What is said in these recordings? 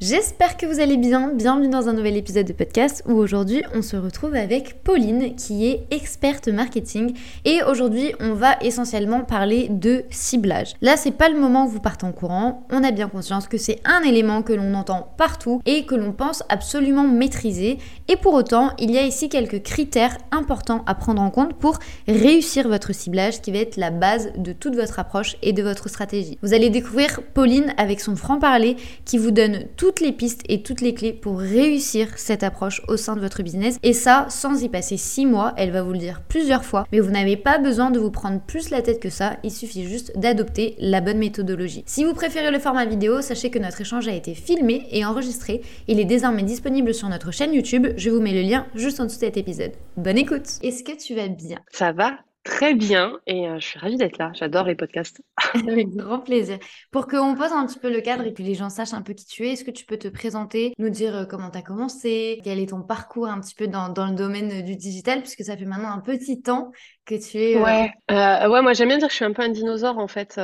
J'espère que vous allez bien. Bienvenue dans un nouvel épisode de podcast où aujourd'hui on se retrouve avec Pauline qui est experte marketing et aujourd'hui on va essentiellement parler de ciblage. Là, c'est pas le moment où vous partez en courant. On a bien conscience que c'est un élément que l'on entend partout et que l'on pense absolument maîtriser. Et pour autant, il y a ici quelques critères importants à prendre en compte pour réussir votre ciblage qui va être la base de toute votre approche et de votre stratégie. Vous allez découvrir Pauline avec son franc-parler qui vous donne tout toutes les pistes et toutes les clés pour réussir cette approche au sein de votre business. Et ça, sans y passer six mois, elle va vous le dire plusieurs fois. Mais vous n'avez pas besoin de vous prendre plus la tête que ça. Il suffit juste d'adopter la bonne méthodologie. Si vous préférez le format vidéo, sachez que notre échange a été filmé et enregistré. Il est désormais disponible sur notre chaîne YouTube. Je vous mets le lien juste en dessous de cet épisode. Bonne écoute. Est-ce que tu vas bien? Ça va très bien et euh, je suis ravie d'être là. J'adore les podcasts. Avec grand plaisir. Pour qu'on pose un petit peu le cadre et que les gens sachent un peu qui tu es, est-ce que tu peux te présenter, nous dire euh, comment tu as commencé, quel est ton parcours un petit peu dans, dans, le domaine du digital, puisque ça fait maintenant un petit temps tu es... Euh, ouais, ouais moi j'aime bien dire que je suis un peu un dinosaure en fait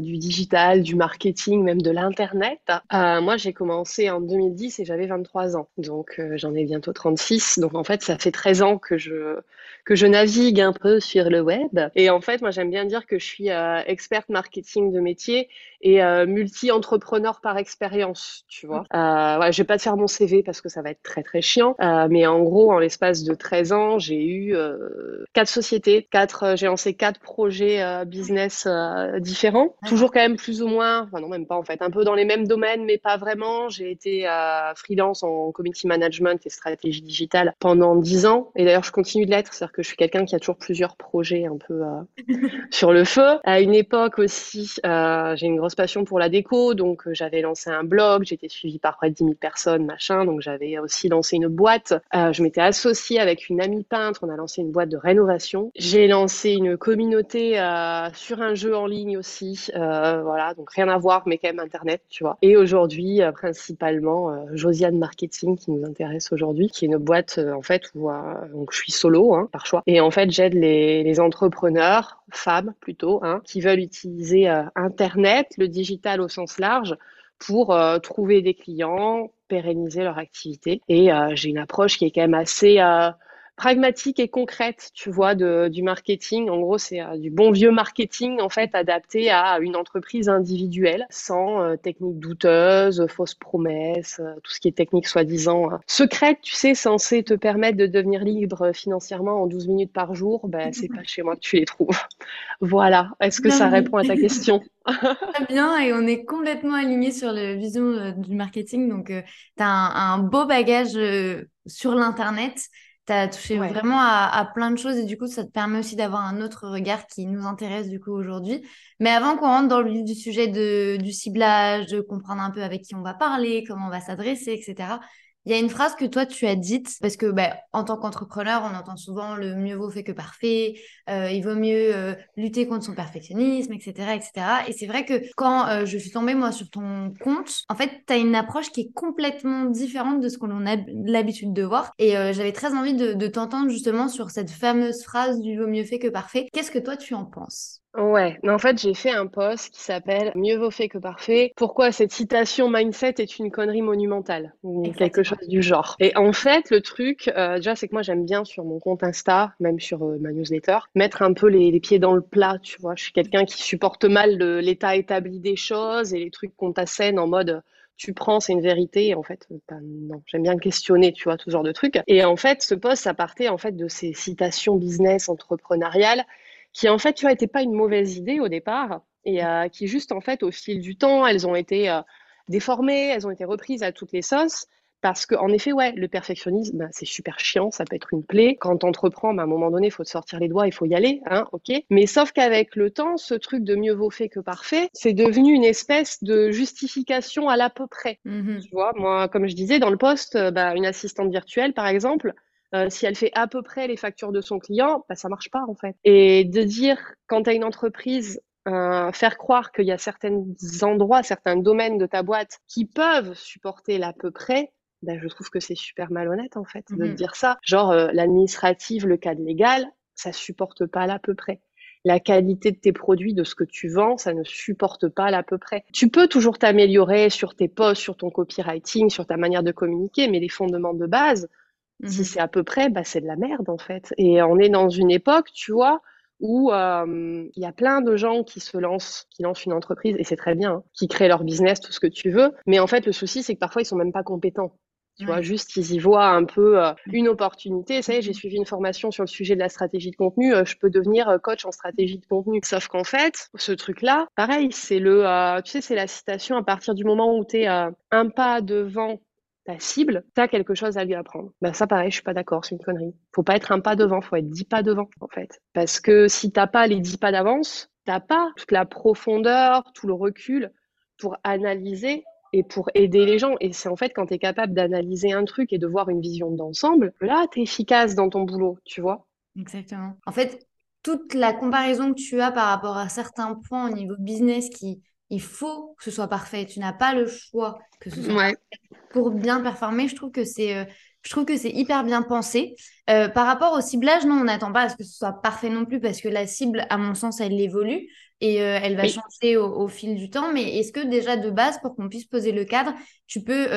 du digital, du marketing, même de l'Internet. moi j'ai commencé en 2010 et j'avais 23 ans, donc j'en ai bientôt 36. Donc en fait ça fait 13 ans que je, que je navigue un peu sur le web. Et en fait, moi, j'aime bien dire que je suis euh, experte marketing de métier et euh, multi-entrepreneur par expérience, tu vois. Euh, ouais, je vais pas te faire mon CV parce que ça va être très très chiant, euh, mais en gros, en l'espace de 13 ans, j'ai eu euh, quatre sociétés, quatre, j'ai lancé quatre projets business différents, toujours quand même plus ou moins, enfin non même pas en fait, un peu dans les mêmes domaines, mais pas vraiment. J'ai été freelance en community management et stratégie digitale pendant 10 ans, et d'ailleurs je continue de l'être, c'est-à-dire que je suis quelqu'un qui a toujours plusieurs projets un peu sur le feu. À une époque aussi, j'ai une grosse passion pour la déco, donc euh, j'avais lancé un blog, j'étais suivie par près de 10 000 personnes, machin, donc j'avais aussi lancé une boîte. Euh, je m'étais associée avec une amie peintre, on a lancé une boîte de rénovation. J'ai lancé une communauté euh, sur un jeu en ligne aussi, voilà, donc rien à voir, mais quand même Internet, tu vois. Et aujourd'hui, principalement, Josiane Marketing qui nous intéresse aujourd'hui, qui est une boîte en fait où donc je suis solo hein, par choix, et en fait j'aide les, entrepreneurs femmes plutôt, hein, qui veulent utiliser Internet, digital au sens large, pour euh, trouver des clients, pérenniser leur activité. Et euh, j'ai une approche qui est quand même assez pragmatique et concrète, tu vois, de, du marketing. En gros, c'est euh, du bon vieux marketing, en fait, adapté à une entreprise individuelle, sans euh, techniques douteuses, fausses promesses, euh, tout ce qui est technique soi-disant secrète, tu sais, censé te permettre de devenir libre financièrement en 12 minutes par jour, ben, c'est pas chez moi que tu les trouves. voilà. Est-ce que ça répond à ta question? Très bien, et on est complètement alignés sur la vision du marketing. Donc, tu as un, un, beau bagage sur l'Internet tu as touché vraiment à, plein de choses et du coup, ça te permet aussi d'avoir un autre regard qui nous intéresse du coup aujourd'hui. Mais avant qu'on rentre dans le vif du sujet de, du ciblage, de comprendre un peu avec qui on va parler, comment on va s'adresser, etc., il y a une phrase que toi tu as dite parce que ben, en tant qu'entrepreneur, on entend souvent le mieux vaut fait que parfait, euh, il vaut mieux euh, lutter contre son perfectionnisme, etc., etc. Et c'est vrai que quand euh, je suis tombée moi sur ton compte, en fait, tu as une approche qui est complètement différente de ce qu'on a l'habitude de voir. Et j'avais très envie de, de t'entendre justement sur cette fameuse phrase du vaut mieux fait que parfait. Qu'est-ce que toi tu en penses? Ouais, mais en fait, j'ai fait un post qui s'appelle Mieux vaut fait que parfait. Pourquoi cette citation mindset est une connerie monumentale ou quelque chose du genre. Et en fait, le truc, euh, déjà, c'est que moi, j'aime bien sur mon compte Insta, même sur euh, ma newsletter, mettre un peu les, pieds dans le plat, tu vois. Je suis quelqu'un qui supporte mal l'état établi des choses et les trucs qu'on t'assène en mode tu prends, c'est une vérité. En fait, ben non, j'aime bien questionner, tu vois, tout ce genre de trucs. Et en fait, ce post, ça partait en fait de ces citations business entrepreneuriales qui en fait, tu vois, n'étaient pas une mauvaise idée au départ et euh, qui juste en fait, au fil du temps, elles ont été euh, déformées, elles ont été reprises à toutes les sauces. Parce que, en effet, ouais, le perfectionnisme, ben, c'est super chiant, ça peut être une plaie. Quand tu entreprends, ben, à un moment donné, il faut te sortir les doigts, il faut y aller, hein, ok. Mais sauf qu'avec le temps, ce truc de mieux vaut fait que parfait, c'est devenu une espèce de justification à l'à peu près. Mmh tu vois, moi, comme je disais dans le poste, ben, une assistante virtuelle, par exemple, euh, si elle fait à peu près les factures de son client, bah, ça marche pas en fait. Et de dire quand tu as une entreprise faire croire qu'il y a certains endroits, certains domaines de ta boîte qui peuvent supporter l'à peu près, ben, je trouve que c'est super malhonnête en fait de Mhm. dire ça. Genre euh, l'administrative, le cadre légal, ça supporte pas l'à peu près. La qualité de tes produits, de ce que tu vends, ça ne supporte pas l'à peu près. Tu peux toujours t'améliorer sur tes posts, sur ton copywriting, sur ta manière de communiquer, mais les fondements de base, si Mhm. c'est à peu près, bah, c'est de la merde en fait. Et on est dans une époque, tu vois, où euh, il y a plein de gens qui se lancent, qui lancent une entreprise, et c'est très bien, hein, qui créent leur business, tout ce que tu veux. Mais en fait, le souci, c'est que parfois, ils sont même pas compétents. Tu vois, Ouais. juste, ils y voient un peu euh, une opportunité. Ça y est, j'ai suivi une formation sur le sujet de la stratégie de contenu. euh, je peux devenir euh, coach en stratégie de contenu. Sauf qu'en fait, ce truc-là, pareil, c'est le, euh, tu sais, c'est la citation à partir du moment où tu es un pas devant ta cible, tu as quelque chose à lui apprendre. Ben ça, pareil, je suis pas d'accord, c'est une connerie. Faut pas être un pas devant, faut être dix pas devant, en fait. Parce que si t'as pas les dix pas d'avance, t'as pas toute la profondeur, tout le recul pour analyser et pour aider les gens. Et c'est en fait quand tu es capable d'analyser un truc et de voir une vision d'ensemble, là, tu es efficace dans ton boulot, tu vois. Exactement. En fait, toute la comparaison que tu as par rapport à certains points au niveau business qui, il faut que ce soit parfait. Tu n'as pas le choix que ce soit Ouais. pour bien performer, je trouve que c'est euh, je trouve que c'est hyper bien pensé. Euh, par rapport au ciblage, non, on n'attend pas à ce que ce soit parfait non plus parce que la cible, à mon sens, elle évolue et euh, elle va Oui. changer au, au fil du temps. Mais est-ce que déjà de base, pour qu'on puisse poser le cadre, tu peux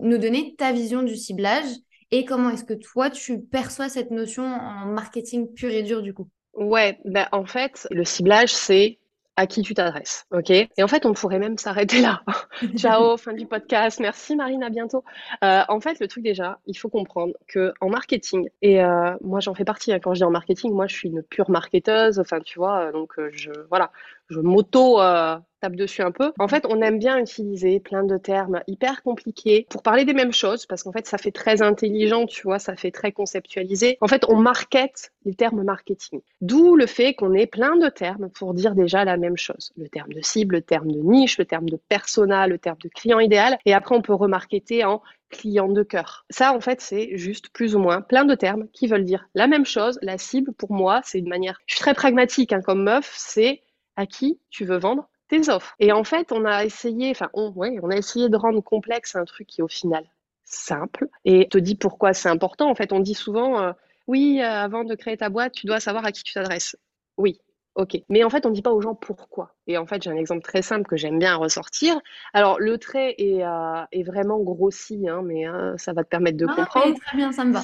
nous donner ta vision du ciblage et comment est-ce que toi, tu perçois cette notion en marketing pur et dur du coup? Ouais, ben en fait, le ciblage, c'est à qui tu t'adresses, ok? Et en fait, on pourrait même s'arrêter là. Ciao, fin du podcast. Merci Marine, à bientôt. Euh, en fait, le truc déjà, il faut comprendre que en marketing, et euh, moi j'en fais partie, hein, quand je dis en marketing, moi je suis une pure marketeuse, enfin tu vois, euh, donc je voilà, je m'auto euh, dessus un peu. En fait, on aime bien utiliser plein de termes hyper compliqués pour parler des mêmes choses, parce qu'en fait, ça fait très intelligent, tu vois, ça fait très conceptualisé. En fait, on market les termes marketing. D'où le fait qu'on ait plein de termes pour dire déjà la même chose. Le terme de cible, le terme de niche, le terme de persona, le terme de client idéal. Et après, on peut remarketer en client de cœur. Ça, en fait, c'est juste plus ou moins plein de termes qui veulent dire la même chose. La cible, pour moi, c'est une manière, je suis très pragmatique hein, comme meuf, c'est à qui tu veux vendre tes offres. Et en fait, on a essayé, enfin, on, ouais, on a essayé de rendre complexe un truc qui, au final, simple. Et te dit pourquoi c'est important. En fait, on dit souvent, euh, oui, euh, avant de créer ta boîte, tu dois savoir à qui tu t'adresses. Oui, ok. Mais en fait, on ne dit pas aux gens pourquoi. Et en fait, j'ai un exemple très simple que j'aime bien ressortir. Alors, le trait est, euh, est vraiment grossi, hein, mais euh, ça va te permettre de non, comprendre. très bien, ça me va.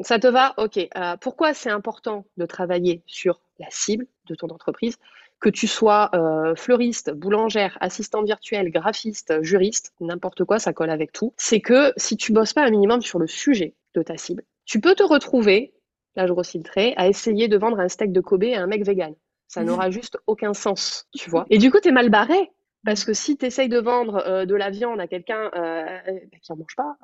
Ça te va? Ok. Pourquoi c'est important de travailler sur la cible de ton entreprise? Que tu sois euh, fleuriste, boulangère, assistant virtuel, graphiste, juriste, n'importe quoi, ça colle avec tout. C'est que si tu bosses pas un minimum sur le sujet de ta cible, tu peux te retrouver, là je grossis le trait, à essayer de vendre un steak de Kobe à un mec vegan. Ça n'aura juste aucun sens, tu vois. Et du coup, t'es mal barré. Parce que si tu essayes de vendre euh, de la viande à quelqu'un euh, qui en mange pas,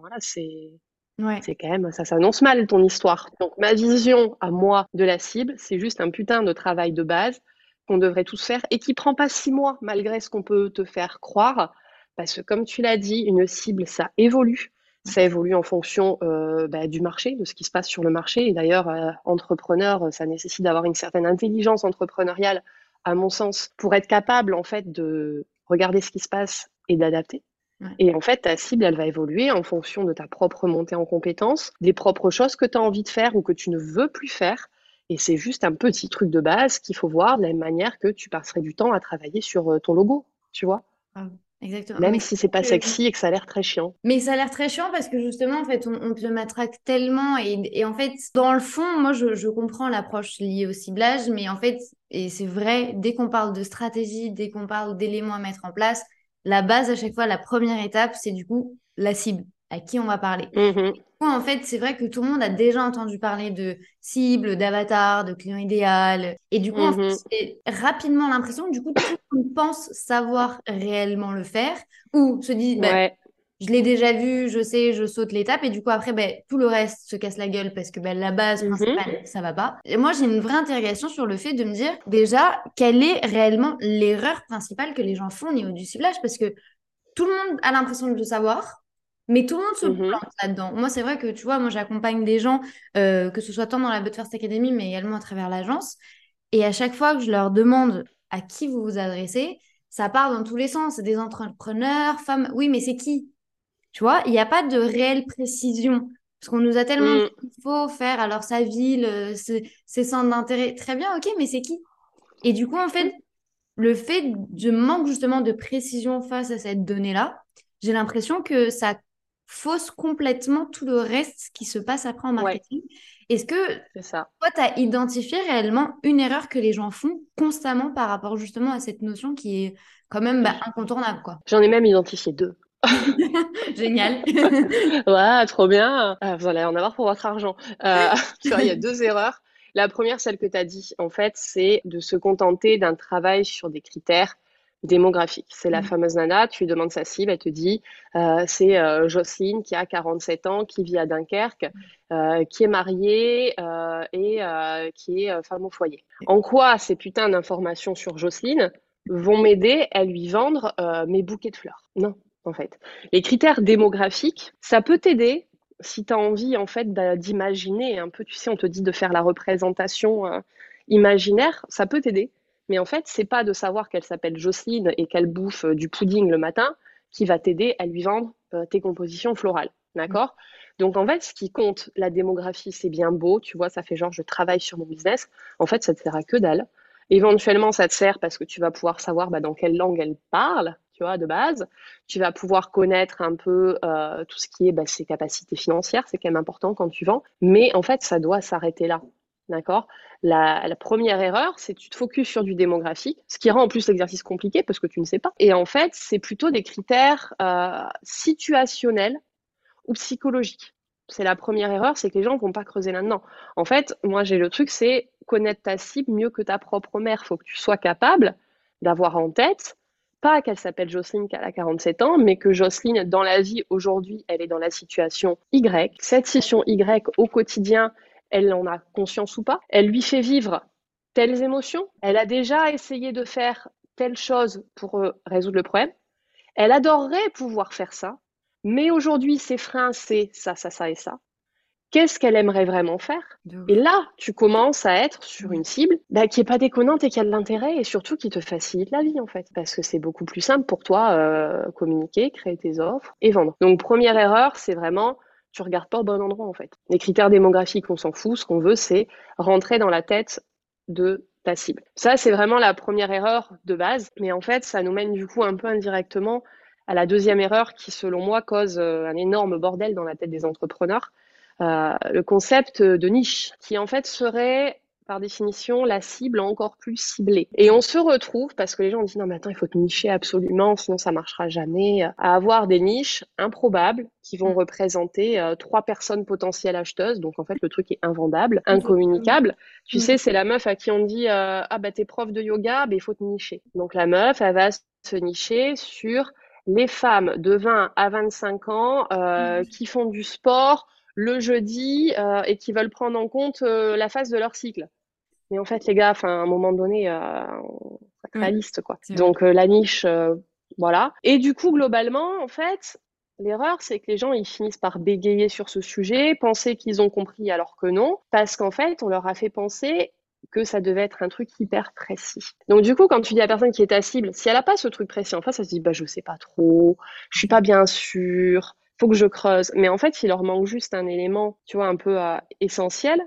voilà, c'est Ouais. c'est quand même, ça s'annonce mal ton histoire. Donc ma vision à moi de la cible, c'est juste un putain de travail de base qu'on devrait tous faire et qui prend pas six mois malgré ce qu'on peut te faire croire. Parce que comme tu l'as dit, une cible, ça évolue. Ça évolue en fonction euh, bah, du marché, de ce qui se passe sur le marché. Et d'ailleurs, euh, entrepreneur, ça nécessite d'avoir une certaine intelligence entrepreneuriale, à mon sens, pour être capable en fait de regarder ce qui se passe et d'adapter. Ouais. Et en fait, ta cible, elle va évoluer en fonction de ta propre montée en compétences, des propres choses que tu as envie de faire ou que tu ne veux plus faire. Et c'est juste un petit truc de base qu'il faut voir de la même manière que tu passerais du temps à travailler sur euh, ton logo, tu vois. Ah, Exactement. Même Mais si c'est pas sexy et que ça a l'air très chiant. Mais ça a l'air très chiant parce que justement, en fait, on, on te le matraque tellement. Et, et en fait, dans le fond, moi, je, je comprends l'approche liée au ciblage, mais en fait, et c'est vrai, dès qu'on parle de stratégie, dès qu'on parle d'éléments à mettre en place, la base à chaque fois, la première étape, c'est du coup la cible, à qui on va parler. Du coup, en fait, c'est vrai que tout le monde a déjà entendu parler de cible, d'avatar, de client idéal. Et du coup, en Mhm. fait, rapidement l'impression que du coup, tout le monde pense savoir réellement le faire ou se dit, bah, Ouais. je l'ai déjà vu, je sais, je saute l'étape et du coup après ben, tout le reste se casse la gueule parce que ben, la base Mhm. principale ça va pas. Et moi j'ai une vraie interrogation sur le fait de me dire déjà quelle est réellement l'erreur principale que les gens font au niveau du ciblage? Parce que tout le monde a l'impression de le savoir mais tout le monde se Mhm. plante là-dedans. Moi c'est vrai que tu vois moi j'accompagne des gens euh, que ce soit tant dans la But First Academy mais également à travers l'agence et à chaque fois que je leur demande à qui vous vous adressez, ça part dans tous les sens. C'est des entrepreneurs, femmes. Oui, mais c'est qui? Tu vois, il n'y a pas de réelle précision. Parce qu'on nous a tellement mm. dit qu'il faut faire alors sa ville, euh, ses, centres d'intérêt. Très bien, ok, mais c'est qui? Et du coup, en fait, le fait de manque justement de précision face à cette donnée-là, j'ai l'impression que ça fausse complètement tout le reste qui se passe après en marketing. Est-ce que ça. toi, tu as identifié réellement une erreur que les gens font constamment par rapport justement à cette notion qui est quand même bah, incontournable quoi? J'en ai même identifié deux. Génial. ouais, trop bien. Ah, vous allez en avoir pour votre argent. Euh, il y a deux erreurs. La première, celle que tu as dit, en fait, c'est de se contenter d'un travail sur des critères démographique. C'est la mm. fameuse nana, tu lui demandes sa cible, elle te dit euh, c'est euh, Jocelyne qui a 47 ans, qui vit à Dunkerque, euh, qui est mariée et qui est femme au foyer. En quoi ces putains d'informations sur Jocelyne vont m'aider à lui vendre mes bouquets de fleurs? Non, en fait. Les critères démographiques, ça peut t'aider si tu as envie en fait d'imaginer un peu, tu sais, on te dit de faire la représentation imaginaire, ça peut t'aider. Mais en fait, c'est pas de savoir qu'elle s'appelle Jocelyne et qu'elle bouffe euh, du pudding le matin qui va t'aider à lui vendre euh, tes compositions florales. D'accord? Donc en fait, ce qui compte, la démographie, c'est bien beau, tu vois, ça fait genre je travaille sur mon business. En fait, ça te sert à que dalle. Éventuellement, ça te sert parce que tu vas pouvoir savoir bah, dans quelle langue elle parle, tu vois, de base. Tu vas pouvoir connaître un peu euh, tout ce qui est bah, ses capacités financières, c'est quand même important quand tu vends. Mais en fait, ça doit s'arrêter là. D'accord? La, première erreur, c'est que tu te focuses sur du démographique, ce qui rend en plus l'exercice compliqué parce que tu ne sais pas. Et en fait, c'est plutôt des critères euh, situationnels ou psychologiques. C'est la première erreur, c'est que les gens ne vont pas creuser là-dedans. En fait, moi, j'ai le truc, c'est connaître ta cible mieux que ta propre mère. Il faut que tu sois capable d'avoir en tête, pas qu'elle s'appelle Jocelyne, qu'elle a 47 ans, mais que Jocelyne, dans la vie, aujourd'hui, elle est dans la situation Y. Cette situation Y, au quotidien, elle en a conscience ou pas, elle lui fait vivre telles émotions, elle a déjà essayé de faire telle chose pour euh, résoudre le problème, elle adorerait pouvoir faire ça, mais aujourd'hui ses freins c'est ça, ça, ça et ça. Qu'est-ce qu'elle aimerait vraiment faire? Et là, tu commences à être sur une cible bah, qui est pas déconnante et qui a de l'intérêt et surtout qui te facilite la vie en fait, parce que c'est beaucoup plus simple pour toi euh, communiquer, créer tes offres et vendre. Donc première erreur, c'est vraiment tu regardes pas au bon endroit en fait. Les critères démographiques, on s'en fout. Ce qu'on veut, c'est rentrer dans la tête de ta cible. Ça, c'est vraiment la première erreur de base. Mais en fait, ça nous mène du coup un peu indirectement à la deuxième erreur qui, selon moi, cause euh, un énorme bordel dans la tête des entrepreneurs. Euh, le concept de niche, qui en fait serait par définition, la cible encore plus ciblée. Et on se retrouve, parce que les gens disent non mais attends, il faut te nicher absolument, sinon ça marchera jamais, à avoir des niches improbables qui vont mm. représenter euh, trois personnes potentielles acheteuses. Donc en fait, le truc est invendable, incommunicable. Tu mm. sais, c'est la meuf à qui on dit euh, ah bah t'es prof de yoga, bah, il faut te nicher. Donc la meuf, elle va se nicher sur les femmes de 20 à 25 ans euh, mm. qui font du sport le jeudi euh, et qui veulent prendre en compte euh, la phase de leur cycle. Mais en fait, les gars, à un moment donné, euh, réaliste, quoi. Donc euh, la niche, voilà. Et du coup, globalement, en fait, l'erreur, c'est que les gens, ils finissent par bégayer sur ce sujet, penser qu'ils ont compris alors que non, parce qu'en fait, on leur a fait penser que ça devait être un truc hyper précis. Donc du coup, quand tu dis à la personne qui est ta cible, si elle n'a pas ce truc précis en face, elle se dit bah je sais pas trop, je suis pas bien sûre, faut que je creuse. Mais en fait, il leur manque juste un élément, tu vois, un peu euh, essentiel.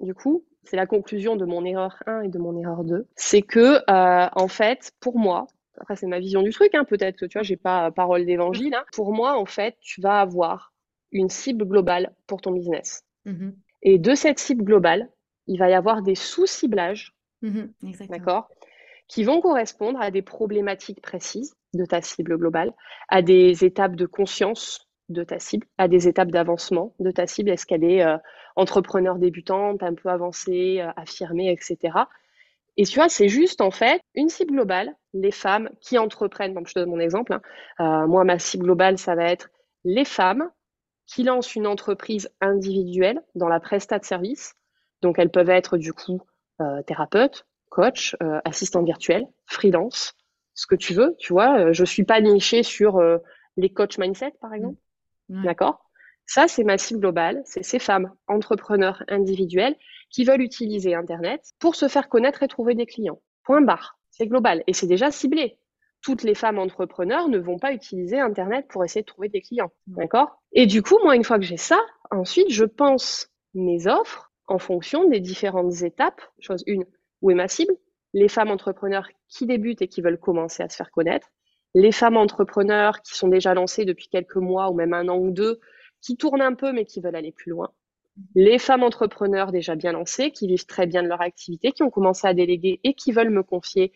Du coup, c'est la conclusion de mon erreur 1 et de mon erreur 2. C'est que, euh, en fait, pour moi, après c'est ma vision du truc, hein, peut-être que tu vois, j'ai pas euh, parole d'évangile. Hein. Pour moi, en fait, tu vas avoir une cible globale pour ton business. Mmh et de cette cible globale, il va y avoir des sous-ciblages, mmh d'accord, qui vont correspondre à des problématiques précises de ta cible globale, à des étapes de conscience de ta cible, à des étapes d'avancement de ta cible. Est-ce qu'elle est euh, entrepreneur débutante, un peu avancée, euh, affirmée, etc. Et tu vois, c'est juste en fait une cible globale, les femmes qui entreprennent. Donc, je te donne mon exemple. Hein. Euh, moi, ma cible globale, ça va être les femmes qui lancent une entreprise individuelle dans la prestat de service. Donc, elles peuvent être du coup thérapeutes, coach, assistant virtuel, freelance, ce que tu veux. Tu vois, je suis pas nichée sur les coach mindset, par exemple. D'accord? Ça, c'est ma cible globale. C'est ces femmes entrepreneurs individuelles qui veulent utiliser Internet pour se faire connaître et trouver des clients. Point barre. C'est global et c'est déjà ciblé. Toutes les femmes entrepreneurs ne vont pas utiliser Internet pour essayer de trouver des clients. D'accord? Et du coup, moi, une fois que j'ai ça, ensuite, je pense mes offres en fonction des différentes étapes. Chose une, où est ma cible? Les femmes entrepreneurs qui débutent et qui veulent commencer à se faire connaître. Les femmes entrepreneurs qui sont déjà lancées depuis quelques mois ou même un an ou deux, qui tournent un peu mais qui veulent aller plus loin les femmes entrepreneurs déjà bien lancées, qui vivent très bien de leur activité, qui ont commencé à déléguer et qui veulent me confier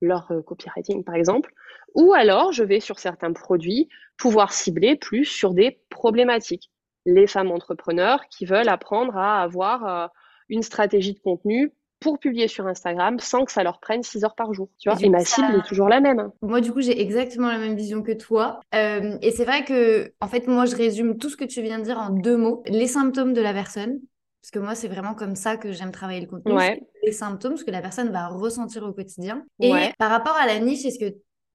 leur euh, copywriting, par exemple. Ou alors, je vais sur certains produits pouvoir cibler plus sur des problématiques. Les femmes entrepreneurs qui veulent apprendre à avoir euh, une stratégie de contenu pour publier sur Instagram sans que ça leur prenne 6 heures par jour. Tu vois, et, ma cible est toujours la même. Moi, du coup, j'ai exactement la même vision que toi. Euh, et c'est vrai que, en fait, moi, je résume tout ce que tu viens de dire en deux mots. Les symptômes de la personne. Parce que moi, c'est vraiment comme ça que j'aime travailler le contenu. Les symptômes, ce que la personne va ressentir au quotidien. Et par rapport à la niche, est-ce que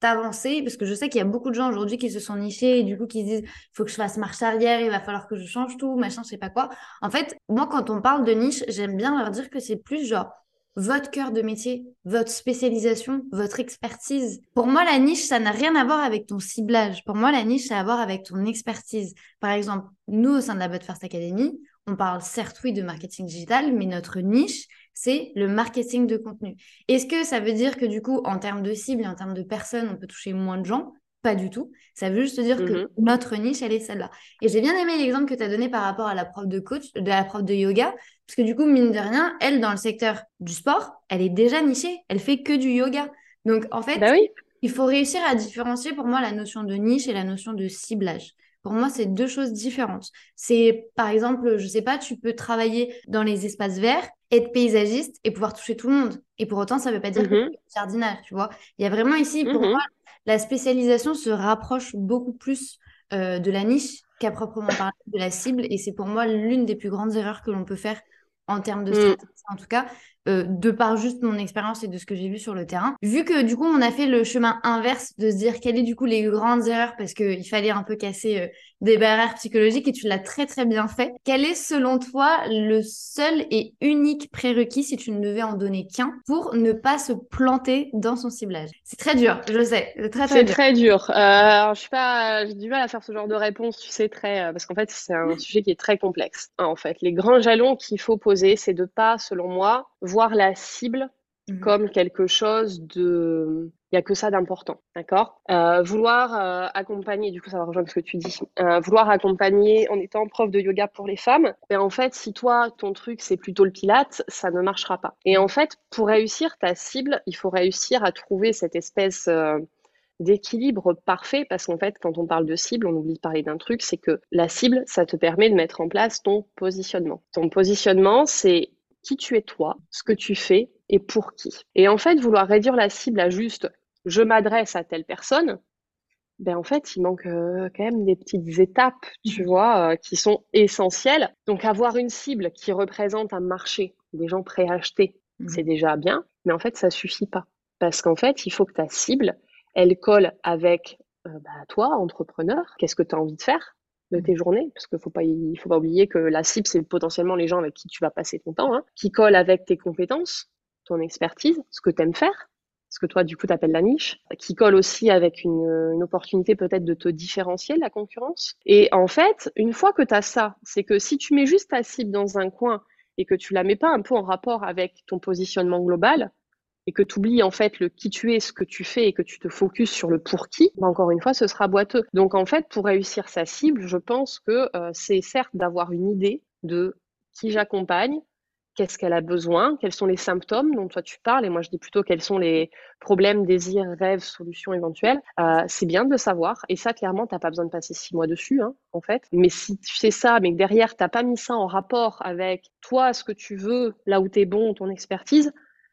avancer parce que je sais qu'il y a beaucoup de gens aujourd'hui qui se sont nichés et du coup qui disent il faut que je fasse marche arrière, il va falloir que je change tout, machin, je sais pas quoi. En fait, moi quand on parle de niche, j'aime bien leur dire que c'est plus genre votre cœur de métier, votre spécialisation, votre expertise. Pour moi, la niche, ça n'a rien à voir avec ton ciblage. Pour moi, la niche, ça a à voir avec ton expertise. Par exemple, nous, au sein de la But First Academy, on parle certes, oui, de marketing digital, mais notre niche, c'est le marketing de contenu. Est-ce que ça veut dire que du coup, en termes de cible et en termes de personnes, on peut toucher moins de gens? Pas du tout. Ça veut juste dire que mhm. notre niche, elle est celle-là. Et j'ai bien aimé l'exemple que tu as donné par rapport à la prof de coach, de la prof de yoga, parce que du coup, mine de rien, elle, dans le secteur du sport, elle est déjà nichée. Elle fait que du yoga. Donc, en fait, bah il faut réussir à différencier pour moi la notion de niche et la notion de ciblage. Pour moi, c'est deux choses différentes. C'est, par exemple, je sais pas, tu peux travailler dans les espaces verts, être paysagiste et pouvoir toucher tout le monde. Et pour autant, ça ne veut pas dire que mhm. c'est jardinage, tu vois. Il y a vraiment ici, pour mhm. moi, la spécialisation se rapproche beaucoup plus euh, de la niche qu'à proprement parler de la cible. Et c'est pour moi l'une des plus grandes erreurs que l'on peut faire en termes de mm. stratégie, en tout cas, euh, de par juste mon expérience et de ce que j'ai vu sur le terrain. Vu que du coup, on a fait le chemin inverse de se dire quelles est du coup les grandes erreurs parce qu'il fallait un peu casser euh, des barrières psychologiques et tu l'as très très bien fait. Quel est selon toi le seul et unique prérequis, si tu ne devais en donner qu'un, pour ne pas se planter dans son ciblage? C'est très dur, je sais. C'est très, très, dur. très dur. Euh, je suis pas, j'ai du mal à faire ce genre de réponse, tu sais, très, parce qu'en fait, c'est un sujet qui est très complexe. Hein, en fait, les grands jalons qu'il faut poser, c'est de pas, selon moi, voir la cible mmh. comme quelque chose de... Il n'y a que ça d'important, d'accord? Euh, Vouloir euh, accompagner, du coup ça va rejoindre ce que tu dis, euh, vouloir accompagner en étant prof de yoga pour les femmes, ben en fait, si toi, ton truc, c'est plutôt le pilate, ça ne marchera pas. Et en fait, pour réussir ta cible, il faut réussir à trouver cette espèce d'équilibre parfait parce qu'en fait, quand on parle de cible, on oublie de parler d'un truc, c'est que la cible, ça te permet de mettre en place ton positionnement. Ton positionnement, c'est qui tu es toi, ce que tu fais et pour qui. Et en fait, vouloir réduire la cible à juste je m'adresse à telle personne, ben en fait, il manque euh, quand même des petites étapes, tu mmh. vois, euh, qui sont essentielles. Donc avoir une cible qui représente un marché, des gens prêts à acheter, mmh. c'est déjà bien, mais en fait, ça suffit pas. Parce qu'en fait, il faut que ta cible, elle colle avec euh, bah, toi, entrepreneur, qu'est-ce que tu as envie de faire de tes journées, parce qu'il faut pas, il faut pas oublier que la cible, c'est potentiellement les gens avec qui tu vas passer ton temps, hein, qui collent avec tes compétences, ton expertise, ce que tu aimes faire, ce que toi, du coup, tu appelles la niche, qui colle aussi avec une, une opportunité peut-être de te différencier de la concurrence. Et en fait, une fois que tu as ça, c'est que si tu mets juste ta cible dans un coin et que tu la mets pas un peu en rapport avec ton positionnement global, et que tu oublies en fait le qui tu es, ce que tu fais et que tu te focuses sur le pour qui, bah, encore une fois, ce sera boiteux. Donc en fait, pour réussir sa cible, je pense que euh, c'est certes d'avoir une idée de qui j'accompagne, qu'est-ce qu'elle a besoin, quels sont les symptômes dont toi tu parles, et moi je dis plutôt quels sont les problèmes, désirs, rêves, solutions éventuelles. Euh, c'est bien de le savoir, et ça clairement, tu n'as pas besoin de passer six mois dessus, hein, en fait. Mais si tu fais ça, mais que derrière, tu n'as pas mis ça en rapport avec toi, ce que tu veux, là où tu es bon, ton expertise,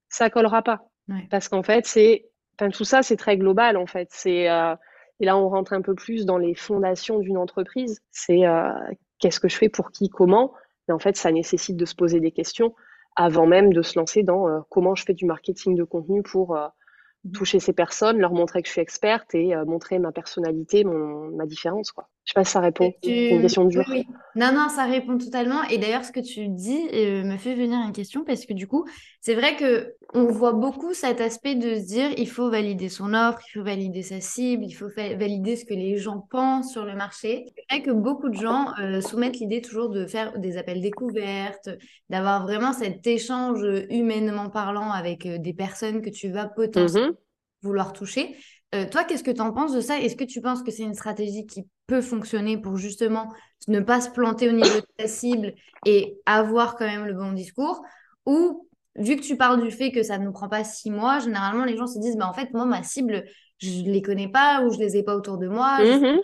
ça collera pas. Parce qu'en fait, c'est, enfin, tout ça, c'est très global, en fait. C'est, euh, et là, on rentre un peu plus dans les fondations d'une entreprise. C'est euh, qu'est-ce que je fais pour qui, comment? Et en fait, ça nécessite de se poser des questions avant même de se lancer dans euh, comment je fais du marketing de contenu pour mmh. toucher ces personnes, leur montrer que je suis experte et montrer ma personnalité, mon, ma différence, quoi. Je sais pas si ça répond. C'est une question dure. Oui, oui. Non, non, ça répond totalement. Et d'ailleurs, ce que tu dis euh, me fait venir une question parce que du coup, c'est vrai que on voit beaucoup cet aspect de se dire il faut valider son offre, il faut valider sa cible, il faut valider ce que les gens pensent sur le marché. C'est vrai que beaucoup de gens euh, soumettent l'idée toujours de faire des appels découvertes, d'avoir vraiment cet échange humainement parlant avec euh, des personnes que tu vas potentiellement mmh vouloir toucher. Toi, qu'est-ce que tu en penses de ça? Est-ce que tu penses que c'est une stratégie qui peut fonctionner pour justement ne pas se planter au niveau de ta cible et avoir quand même le bon discours Ou vu que tu parles du fait que ça ne nous prend pas six mois, généralement les gens se disent bah, en fait, moi, ma cible, je ne les connais pas ou je ne les ai pas autour de moi. Mm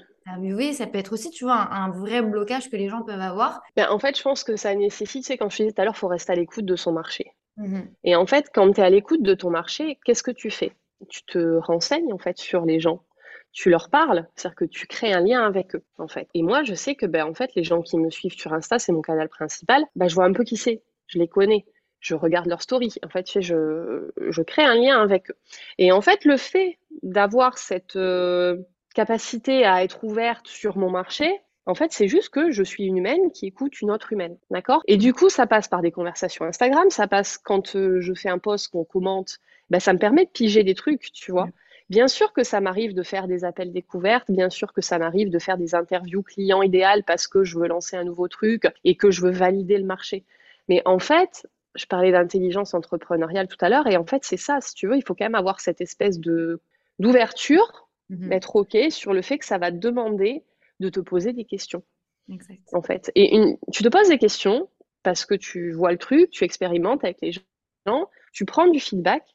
ça peut être aussi, tu vois, un, vrai blocage que les gens peuvent avoir. Ben, en fait, je pense que ça nécessite, c'est quand je disais tout à l'heure, il faut rester à l'écoute de son marché. Mmh et en fait, quand tu es à l'écoute de ton marché, qu'est-ce que tu fais? Tu te renseignes en fait sur les gens. Tu leur parles, c'est-à-dire que tu crées un lien avec eux en fait. Et moi, je sais que ben en fait, les gens qui me suivent sur Insta, c'est mon canal principal. Ben, je vois un peu qui c'est, je les connais, je regarde leur story. En fait, je, je crée un lien avec eux. Et en fait, le fait d'avoir cette euh, capacité à être ouverte sur mon marché, en fait, c'est juste que je suis une humaine qui écoute une autre humaine, d'accord? Et du coup, ça passe par des conversations Instagram, ça passe quand euh, je fais un post qu'on commente bah, ça me permet de piger des trucs, tu vois? Bien sûr que ça m'arrive de faire des appels découvertes, bien sûr que ça m'arrive de faire des interviews clients idéales parce que je veux lancer un nouveau truc et que je veux valider le marché. Mais en fait, je parlais d'intelligence entrepreneuriale tout à l'heure et en fait, c'est ça, si tu veux, il faut quand même avoir cette espèce de d'ouverture, mmh d'être OK sur le fait que ça va te demander de te poser des questions. Exact. En fait, et une, tu te poses des questions parce que tu vois le truc, tu expérimentes avec les gens, tu prends du feedback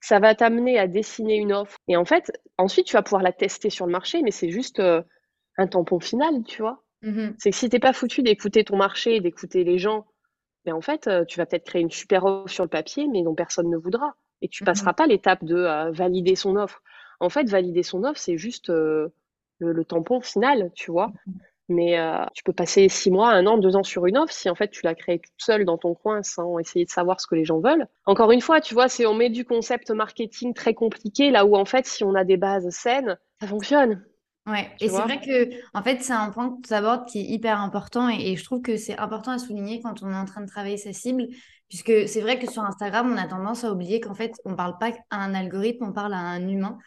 ça va t'amener à dessiner une offre. Et en fait, ensuite, tu vas pouvoir la tester sur le marché, mais c'est juste euh, un tampon final, tu vois. Mmh c'est que si t'es pas foutu d'écouter ton marché, d'écouter les gens, mais en fait, euh, tu vas peut-être créer une super offre sur le papier, mais dont personne ne voudra. Et tu mmh passeras pas l'étape de euh, valider son offre. En fait, valider son offre, c'est juste le, le, tampon final, tu vois. Mmh mais euh, tu peux passer six mois, un an, deux ans sur une offre si en fait tu l'as créée toute seule dans ton coin sans essayer de savoir ce que les gens veulent. Encore une fois, tu vois, c'est on met du concept marketing très compliqué là où en fait si on a des bases saines, ça fonctionne. Ouais, et c'est vrai que en fait c'est un point que tu abordes qui est hyper important et, je trouve que c'est important à souligner quand on est en train de travailler sa cible, puisque c'est vrai que sur Instagram on a tendance à oublier qu'en fait on parle pas à un algorithme, on parle à un humain.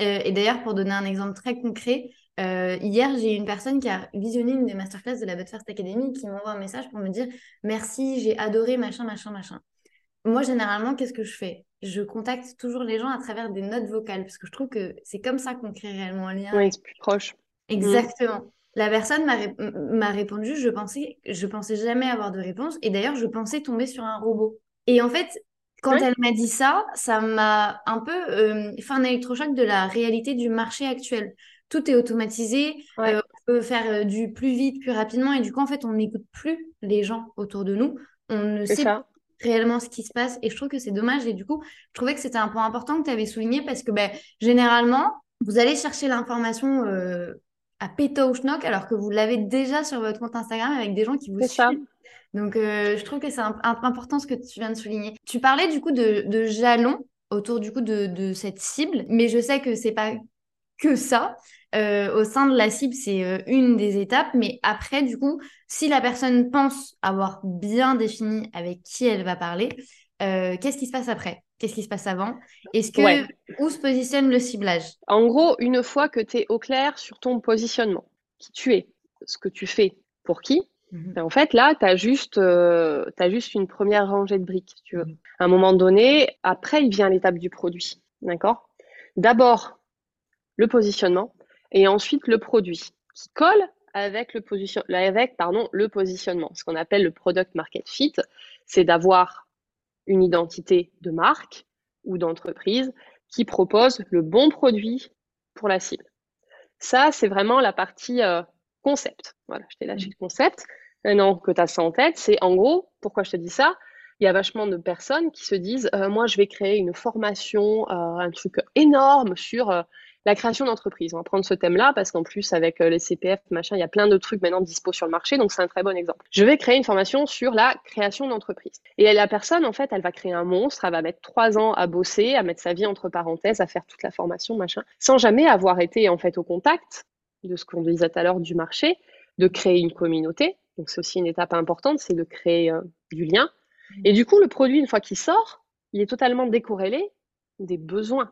Euh, et d'ailleurs pour donner un exemple très concret, euh, hier, j'ai une personne qui a visionné une des masterclass de la But First Academy qui m'envoie un message pour me dire merci, j'ai adoré, machin, machin, machin. Moi, généralement, qu'est-ce que je fais? Je contacte toujours les gens à travers des notes vocales parce que je trouve que c'est comme ça qu'on crée réellement un lien. Oui, c'est plus proche. Exactement. La personne m'a répondu, je pensais, je pensais jamais avoir de réponse et d'ailleurs, je pensais tomber sur un robot. Et en fait, quand elle m'a dit ça, ça m'a un peu euh, fait un électrochoc de la réalité du marché actuel tout est automatisé, euh, on peut faire euh, du plus vite, plus rapidement, et du coup, en fait, on n'écoute plus les gens autour de nous. On ne sait pas réellement ce qui se passe, et je trouve que c'est dommage. Et du coup, je trouvais que c'était un point important que tu avais souligné, parce que ben, généralement, vous allez chercher l'information euh, à péta ou schnock, alors que vous l'avez déjà sur votre compte Instagram avec des gens qui vous suivent. Donc, je trouve que c'est important ce que tu viens de souligner. Tu parlais du coup de, de jalons autour du coup de, de, cette cible, mais je sais que c'est pas que ça. Euh, au sein de la cible, c'est euh, une des étapes. Mais après, du coup, si la personne pense avoir bien défini avec qui elle va parler, euh, qu'est-ce qui se passe après? Qu'est-ce qui se passe avant? Est-ce que où se positionne le ciblage? En gros, une fois que tu es au clair sur ton positionnement, qui tu es, ce que tu fais, pour qui, mhm. ben, en fait, là, tu as, juste, as juste une première rangée de briques, tu veux. Mhm. À un moment donné, après, il vient l'étape du produit. D'accord? D'abord, le positionnement et ensuite le produit qui colle avec le, positionnement. Ce qu'on appelle le product market fit, c'est d'avoir une identité de marque ou d'entreprise qui propose le bon produit pour la cible. Ça, c'est vraiment la partie euh, concept. Voilà, je t'ai lâché le concept. Maintenant que tu as ça en tête, c'est en gros, pourquoi je te dis ça? Il y a vachement de personnes qui se disent, euh, moi, je vais créer une formation, euh, un truc énorme sur la création d'entreprise. On va prendre ce thème-là parce qu'en plus, avec euh, les CPF, machin, il y a plein de trucs maintenant dispo sur le marché, donc c'est un très bon exemple. Je vais créer une formation sur la création d'entreprise. Et la personne, en fait, elle va créer un monstre, elle va mettre trois ans à bosser, à mettre sa vie entre parenthèses, à faire toute la formation, machin, sans jamais avoir été, en fait, au contact de ce qu'on disait tout à l'heure du marché, de créer une communauté. Donc, c'est aussi une étape importante, c'est de créer euh, du lien. Mmh. Et du coup, le produit, une fois qu'il sort, il est totalement décorrélé des besoins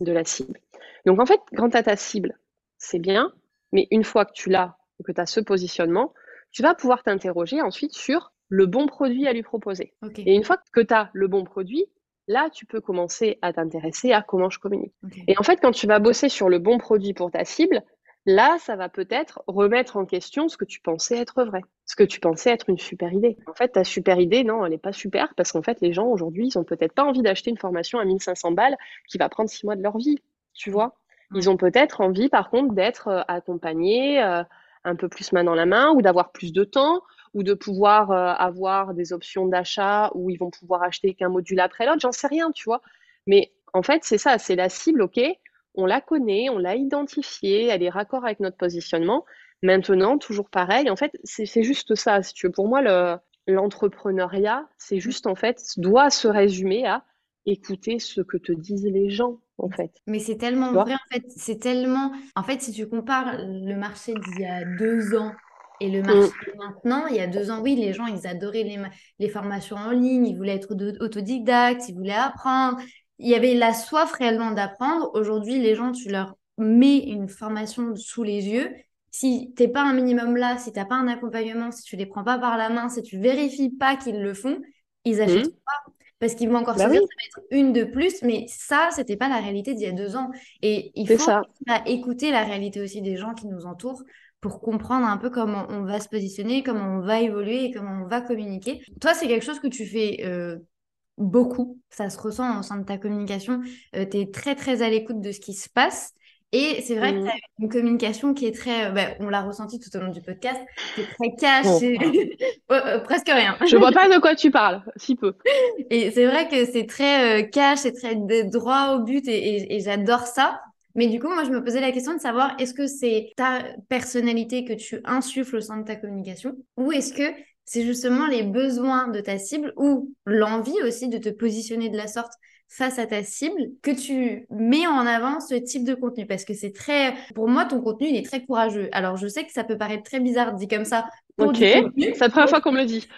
de la cible. Donc, en fait, quand tu as ta cible, c'est bien, mais une fois que tu l'as, que tu as ce positionnement, tu vas pouvoir t'interroger ensuite sur le bon produit à lui proposer. Et une fois que tu as le bon produit, là, tu peux commencer à t'intéresser à comment je communique. Et en fait, quand tu vas bosser sur le bon produit pour ta cible, là, ça va peut-être remettre en question ce que tu pensais être vrai, ce que tu pensais être une super idée. En fait, ta super idée, non, elle n'est pas super parce qu'en fait, les gens aujourd'hui, ils ont peut-être pas envie d'acheter une formation à 1500 balles qui va prendre six mois de leur vie, tu vois. Ils ont peut-être envie, par contre, d'être euh, accompagnés euh, un peu plus main dans la main ou d'avoir plus de temps ou de pouvoir euh, avoir des options d'achat où ils vont pouvoir acheter qu'un module après l'autre, j'en sais rien, tu vois. Mais en fait, c'est ça, c'est la cible, ok, on la connaît, on l'a identifiée, elle est raccord avec notre positionnement. Maintenant, toujours pareil, en fait, c'est juste ça, si tu veux. Pour moi, l'entrepreneuriat, c'est juste, en fait, doit se résumer à écouter ce que te disent les gens, en fait. Mais c'est tellement vrai, en fait, c'est tellement... En fait, si tu compares le marché d'il y a deux ans et le marché mm. maintenant, il y a deux ans, oui, les gens, ils adoraient les, les formations en ligne, ils voulaient être autodidactes, ils voulaient apprendre. Il y avait la soif réellement d'apprendre. Aujourd'hui, les gens, tu leur mets une formation sous les yeux. Si tu n'es pas un minimum là, si tu n'as pas un accompagnement, si tu les prends pas par la main, si tu vérifies pas qu'ils le font, ils achètent mm. pas parce qu'ils vont encore bah se dire ça va être une de plus, mais ça, c'était pas la réalité d'il y a deux ans. Et il faut écouter la réalité aussi des gens qui nous entourent pour comprendre un peu comment on va se positionner, comment on va évoluer et comment on va communiquer. Toi, c'est quelque chose que tu fais euh, beaucoup, ça se ressent au sein de ta communication, euh, tu es très très à l'écoute de ce qui se passe. Et c'est vrai que tu as une communication qui est très, euh, bah, on l'a ressenti tout au long du podcast, qui est très cash, presque rien. Je vois pas de quoi tu parles, si peu. Et c'est vrai que c'est très cash, c'est très droit au but et j'adore ça. Mais du coup, moi, je me posais la question de savoir est-ce que c'est ta personnalité que tu insuffles au sein de ta communication ou est-ce que c'est justement les besoins de ta cible ou l'envie aussi de te positionner de la sorte face à ta cible que tu mets en avant ce type de contenu. Parce que c'est très pour moi ton contenu il est très courageux. Alors je sais que ça peut paraître très bizarre dit comme ça ok c'est la première fois qu'on me le dit.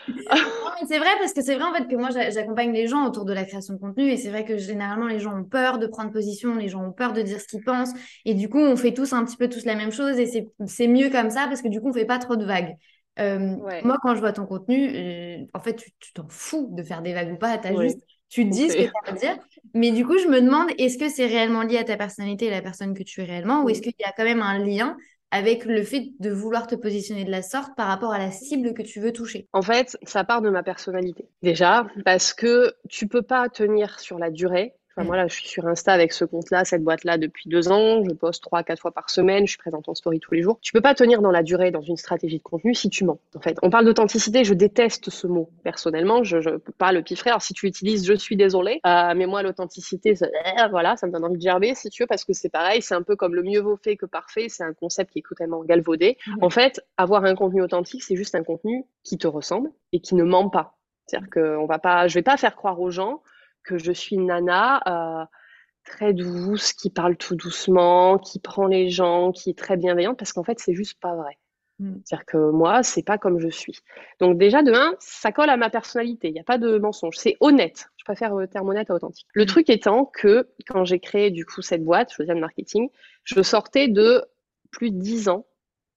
C'est vrai parce que c'est vrai en fait que moi j'accompagne les gens autour de la création de contenu et c'est vrai que généralement les gens ont peur de prendre position les gens ont peur de dire ce qu'ils pensent. Et du coup on fait tous un petit peu tous la même chose et c'est mieux comme ça parce que du coup on fait pas trop de vagues euh, moi, quand je vois ton contenu, euh, en fait, tu t'en fous de faire des vagues ou pas. As juste tu dis ce que tu à dire. Mais du coup, je me demande, est-ce que c'est réellement lié à ta personnalité et la personne que tu es réellement, ou est-ce qu'il y a quand même un lien avec le fait de vouloir te positionner de la sorte par rapport à la cible que tu veux toucher? En fait, ça part de ma personnalité. Déjà, parce que tu peux pas tenir sur la durée Enfin, moi, là, je suis sur Insta avec ce compte-là, cette boîte-là depuis deux ans. Je poste trois, quatre fois par semaine. Je suis présente en story tous les jours. Tu peux pas tenir dans la durée dans une stratégie de contenu si tu mens. En fait, on parle d'authenticité. Je déteste ce mot personnellement. Je, je peux pas le piffrer. Alors, si tu utilises, je suis désolée. Euh, mais moi, l'authenticité, euh, voilà, ça me donne envie de gerber si tu veux, parce que c'est pareil. C'est un peu comme le mieux vaut fait que parfait. C'est un concept qui est totalement galvaudé. En fait, avoir un contenu authentique, c'est juste un contenu qui te ressemble et qui ne ment pas. C'est-à-dire qu'on va pas, je vais pas faire croire aux gens que je suis une nana euh, très douce, qui parle tout doucement, qui prend les gens, qui est très bienveillante, parce qu'en fait, c'est juste pas vrai. Mm. C'est-à-dire que moi, c'est pas comme je suis. Donc déjà, de un, ça colle à ma personnalité. Il n'y a pas de mensonge. C'est honnête. Je préfère le terme honnête à authentique. Le mm. truc étant que quand j'ai créé du coup cette boîte, de Marketing, je sortais de plus de dix ans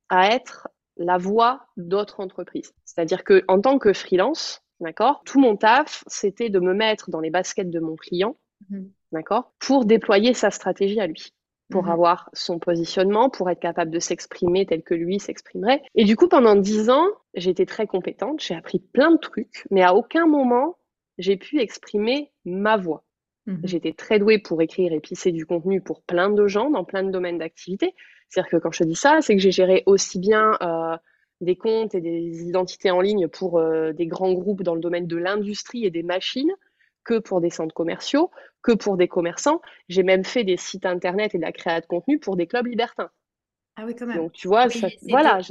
à être la voix d'autres entreprises. C'est-à-dire que en tant que freelance, D'accord? Tout mon taf, c'était de me mettre dans les baskets de mon client, mhm. d'accord? Pour déployer sa stratégie à lui, pour mhm. avoir son positionnement, pour être capable de s'exprimer tel que lui s'exprimerait. Et du coup, pendant dix ans, j'ai été très compétente, j'ai appris plein de trucs, mais à aucun moment, j'ai pu exprimer ma voix. Mhm. J'étais très douée pour écrire et pisser du contenu pour plein de gens dans plein de domaines d'activité. C'est-à-dire que quand je dis ça, c'est que j'ai géré aussi bien euh, des comptes et des identités en ligne pour euh, des grands groupes dans le domaine de l'industrie et des machines que pour des centres commerciaux, que pour des commerçants. J'ai même fait des sites internet et de la création de contenu pour des clubs libertins. Ah oui, quand même. Donc tu vois, voilà,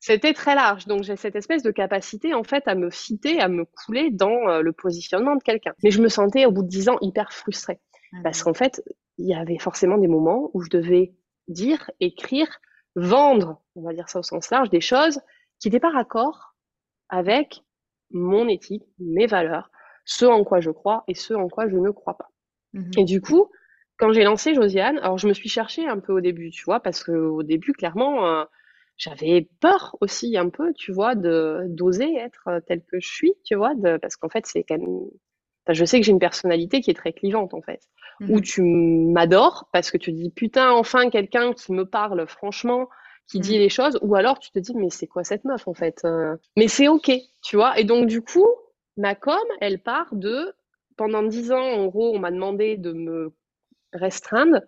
c'était très large. Donc j'ai cette espèce de capacité en fait à me citer, à me couler dans euh, le positionnement de quelqu'un. Mais je me sentais au bout de dix ans hyper frustrée. Ah parce qu'en fait, il y avait forcément des moments où je devais dire, écrire, vendre, on va dire ça au sens large, des choses qui n'étaient pas raccord avec mon éthique, mes valeurs, ce en quoi je crois et ce en quoi je ne crois pas. Mmh et du coup, quand j'ai lancé Josiane, alors je me suis cherchée un peu au début, tu vois, parce qu'au début, clairement, euh, j'avais peur aussi un peu, tu vois, de d'oser être telle que je suis, tu vois, de, parce qu'en fait, c'est quand même. Je sais que j'ai une personnalité qui est très clivante, en fait. Où mmh tu m'adores parce que tu dis putain, enfin quelqu'un qui me parle franchement, qui dit mmh. les choses, ou alors tu te dis mais c'est quoi cette meuf en fait euh? Mais c'est ok, tu vois? Et donc du coup, ma com, elle part de pendant dix ans, en gros, on m'a demandé de me restreindre.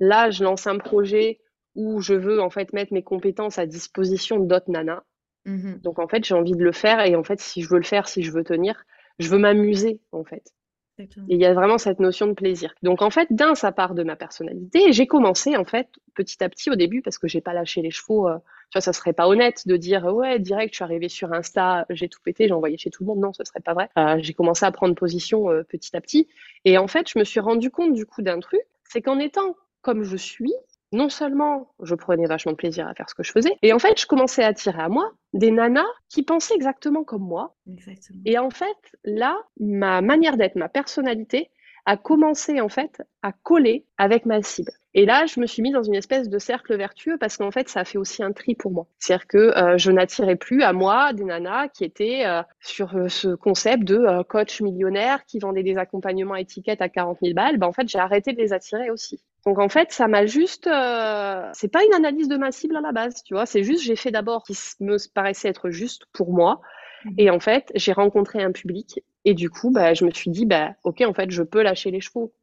Là, je lance un projet où je veux en fait mettre mes compétences à disposition d'autres nanas. Mmh Donc en fait, j'ai envie de le faire et en fait, si je veux le faire, si je veux tenir, je veux m'amuser en fait. Et il y a vraiment cette notion de plaisir. Donc en fait, d'un, ça part de ma personnalité. J'ai commencé en fait petit à petit au début parce que j'ai pas lâché les chevaux. Euh, tu vois, ça serait pas honnête de dire ouais direct, je suis arrivée sur Insta, j'ai tout pété, j'ai envoyé chez tout le monde. Non, ce serait pas vrai. Euh, j'ai commencé à prendre position euh, petit à petit. Et en fait, je me suis rendu compte du coup d'un truc, c'est qu'en étant comme je suis, non seulement je prenais vachement de plaisir à faire ce que je faisais, et en fait, je commençais à attirer à moi des nanas qui pensaient exactement comme moi. Et en fait, là, ma manière d'être, ma personnalité a commencé en fait à coller avec ma cible. Et là, je me suis mise dans une espèce de cercle vertueux parce qu'en fait, ça a fait aussi un tri pour moi. C'est-à-dire que euh, je n'attirais plus à moi des nanas qui étaient euh, sur euh, ce concept de coach millionnaire qui vendait des accompagnements étiquettes à 40 000 balles. Ben, en fait, j'ai arrêté de les attirer aussi. Donc en fait, ça m'a juste, c'est pas une analyse de ma cible à la base, tu vois. C'est juste, j'ai fait d'abord ce qui me paraissait être juste pour moi. Mmh. Et en fait, j'ai rencontré un public et du coup, bah, je me suis dit, bah, ok, en fait, je peux lâcher les chevaux.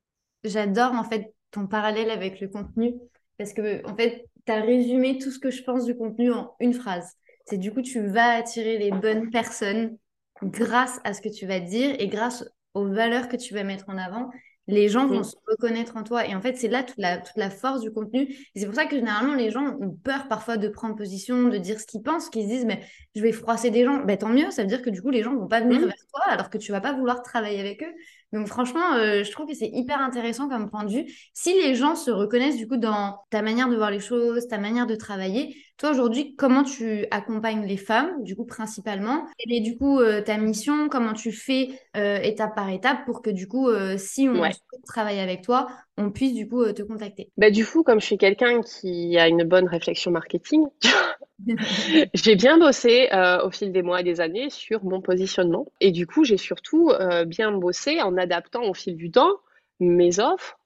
J'adore en fait ton parallèle avec le contenu parce que en fait, tu as résumé tout ce que je pense du contenu en une phrase. C'est du coup, tu vas attirer les bonnes personnes grâce à ce que tu vas dire et grâce aux valeurs que tu vas mettre en avant les gens vont se reconnaître en toi. Et en fait, c'est là toute la, toute la force du contenu. Et c'est pour ça que généralement, les gens ont peur parfois de prendre position, de dire ce qu'ils pensent, qu'ils se disent, mais je vais froisser des gens. Ben, tant mieux, ça veut dire que du coup, les gens vont pas venir mmh. vers toi alors que tu vas pas vouloir travailler avec eux. Donc franchement, euh, je trouve que c'est hyper intéressant comme point de vue. Si les gens se reconnaissent du coup dans ta manière de voir les choses, ta manière de travailler, toi aujourd'hui, comment tu accompagnes les femmes, du coup principalement? Quelle est du coup euh, ta mission? Comment tu fais euh, étape par étape pour que du coup, si on travaille avec toi, on puisse du coup te contacter? Bah, Du coup, comme je suis quelqu'un qui a une bonne réflexion marketing, j'ai bien bossé euh, au fil des mois et des années sur mon positionnement. Et du coup, j'ai surtout euh, bien bossé en adaptant au fil du temps mes offres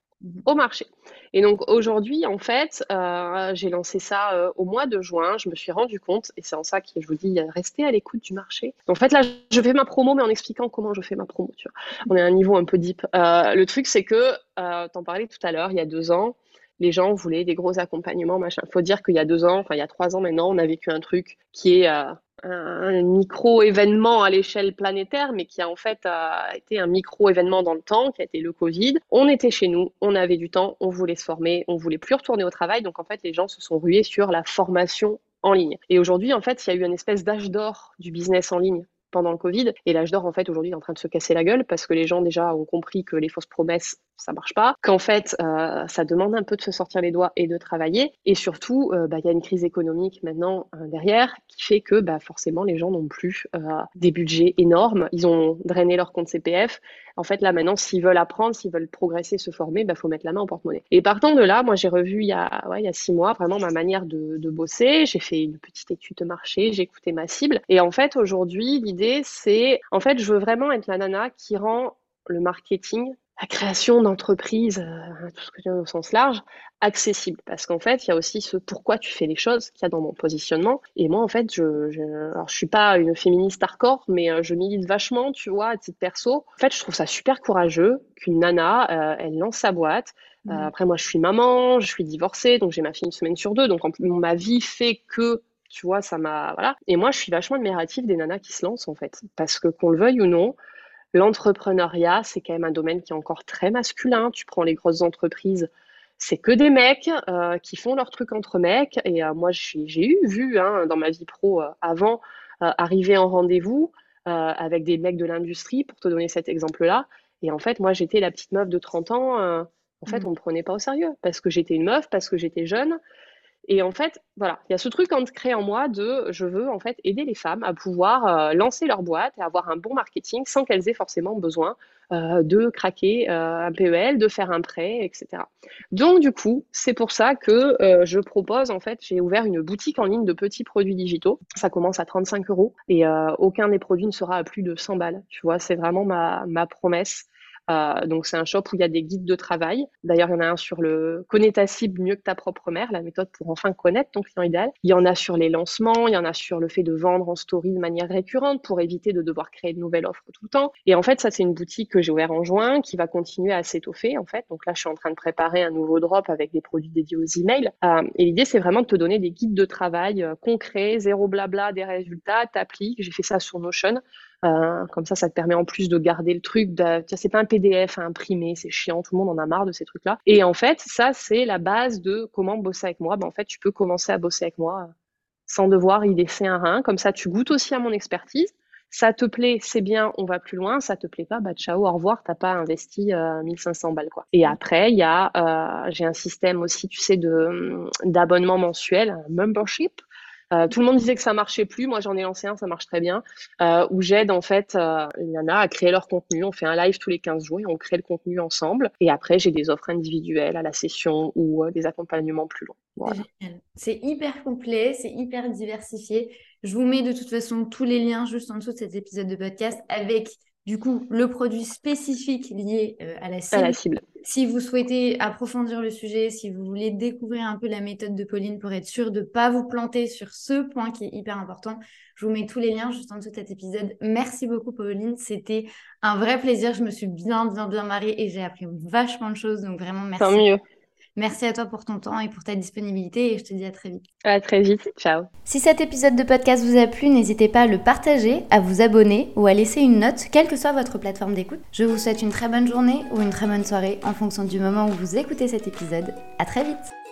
au marché. Et donc aujourd'hui, en fait, euh, j'ai lancé ça au mois de juin. Je me suis rendu compte, et c'est en ça que je vous dis, restez à l'écoute du marché. En fait, là, je fais ma promo, mais en expliquant comment je fais ma promo. Tu vois. On est à un niveau un peu deep. le truc, c'est que, t'en parlais tout à l'heure, il y a deux ans, les gens voulaient des gros accompagnements, machin. Faut dire qu'il y a deux ans, enfin il y a trois ans maintenant, on a vécu un truc qui est euh, un micro-événement à l'échelle planétaire, mais qui a en fait a été un micro-événement dans le temps, qui a été le Covid. On était chez nous, on avait du temps, on voulait se former, on voulait plus retourner au travail, donc en fait les gens se sont rués sur la formation en ligne. Et aujourd'hui, en fait, il y a eu une espèce d'âge d'or du business en ligne pendant le Covid. Et l'âge d'or, en fait, aujourd'hui, est en train de se casser la gueule parce que les gens déjà ont compris que les fausses promesses, ça marche pas, qu'en fait, euh, ça demande un peu de se sortir les doigts et de travailler. Et surtout, euh, bah, il y a une crise économique maintenant euh, derrière qui fait que bah, forcément, les gens n'ont plus des budgets énormes. Ils ont drainé leur compte CPF. En fait, là, maintenant, s'ils veulent apprendre, s'ils veulent progresser, se former, il bah, faut mettre la main en porte-monnaie. Et partant de là, moi, j'ai revu il y, a, ouais, il y a six mois vraiment ma manière de, de bosser. J'ai fait une petite étude de marché, j'ai écouté ma cible. Et en fait, aujourd'hui, l'idée, c'est, en fait, je veux vraiment être la nana qui rend le marketing la création d'entreprises, euh, tout ce que tu veux au sens large, accessible. Parce qu'en fait, il y a aussi ce pourquoi tu fais les choses qu'il y a dans mon positionnement. Et moi, en fait, je, je, alors, je suis pas une féministe hardcore, mais euh, je milite vachement, tu vois, à titre perso. En fait, je trouve ça super courageux qu'une nana, euh, elle lance sa boîte. Mmh. après, moi, je suis maman, je suis divorcée, donc j'ai ma fille une semaine sur deux. Donc, en, ma vie fait que tu vois, ça m'a. Voilà. Et moi, je suis vachement admirative des nanas qui se lancent, en fait. Parce que qu'on le veuille ou non, L'entrepreneuriat, c'est quand même un domaine qui est encore très masculin. Tu prends les grosses entreprises, c'est que des mecs euh, qui font leur truc entre mecs. Et euh, moi, j'ai eu vu hein, dans ma vie pro euh, avant arriver en rendez-vous avec des mecs de l'industrie, pour te donner cet exemple-là. Et en fait, moi, j'étais la petite meuf de 30 ans En fait, mmh. on ne me prenait pas au sérieux parce que j'étais une meuf, parce que j'étais jeune. Et en fait, voilà, il y a ce truc ancré en moi de je veux en fait aider les femmes à pouvoir euh, lancer leur boîte et avoir un bon marketing sans qu'elles aient forcément besoin euh, de craquer euh, un PEL, de faire un prêt, etc. Donc du coup, c'est pour ça que je propose en fait, j'ai ouvert une boutique en ligne de petits produits digitaux. Ça commence à 35 euros et aucun des produits ne sera à plus de 100 balles. Tu vois, c'est vraiment ma, ma promesse. Euh, donc c'est un shop où il y a des guides de travail. D'ailleurs, il y en a un sur le connais ta cible mieux que ta propre mère, la méthode pour enfin connaître ton client idéal. Il y en a sur les lancements, il y en a sur le fait de vendre en story de manière récurrente pour éviter de devoir créer de nouvelles offres tout le temps. Et en fait, ça c'est une boutique que j'ai ouverte en juin qui va continuer à s'étoffer en fait. Donc là, je suis en train de préparer un nouveau drop avec des produits dédiés aux emails. Euh, et l'idée c'est vraiment de te donner des guides de travail euh, concrets, zéro blabla, des résultats, t'appliques. J'ai fait ça sur Notion. Euh, comme ça, ça te permet en plus de garder le truc. C'est pas un PDF à imprimer, c'est chiant, tout le monde en a marre de ces trucs-là. Et en fait, ça, c'est la base de comment bosser avec moi. Ben, en fait, tu peux commencer à bosser avec moi euh, sans devoir y laisser un rein. Comme ça, tu goûtes aussi à mon expertise. Ça te plaît, c'est bien, on va plus loin. Ça te plaît pas, bah ciao, au revoir, t'as pas investi 1500 euh, balles quoi. Et après, il y a, euh, j'ai un système aussi, tu sais, de d'abonnement mensuel, un membership, euh, tout le monde disait que ça marchait plus. Moi, j'en ai lancé un, ça marche très bien. Euh, où j'aide en fait, euh, il y en a à créer leur contenu. On fait un live tous les 15 jours et on crée le contenu ensemble. Et après, j'ai des offres individuelles à la session ou des accompagnements plus longs. C'est hyper complet, c'est hyper diversifié. Je vous mets de toute façon tous les liens juste en dessous de cet épisode de podcast avec du coup le produit spécifique lié à la cible. À la cible. Si vous souhaitez approfondir le sujet, si vous voulez découvrir un peu la méthode de Pauline pour être sûr de ne pas vous planter sur ce point qui est hyper important, je vous mets tous les liens juste en dessous de cet épisode. Merci beaucoup Pauline, c'était un vrai plaisir. Je me suis bien, bien, bien mariée et j'ai appris vachement de choses. Donc vraiment, merci. Tant mieux. Merci à toi pour ton temps et pour ta disponibilité et je te dis à très vite. À très vite, ciao. Si cet épisode de podcast vous a plu, n'hésitez pas à le partager, à vous abonner ou à laisser une note, quelle que soit votre plateforme d'écoute. Je vous souhaite une très bonne journée ou une très bonne soirée en fonction du moment où vous écoutez cet épisode. À très vite.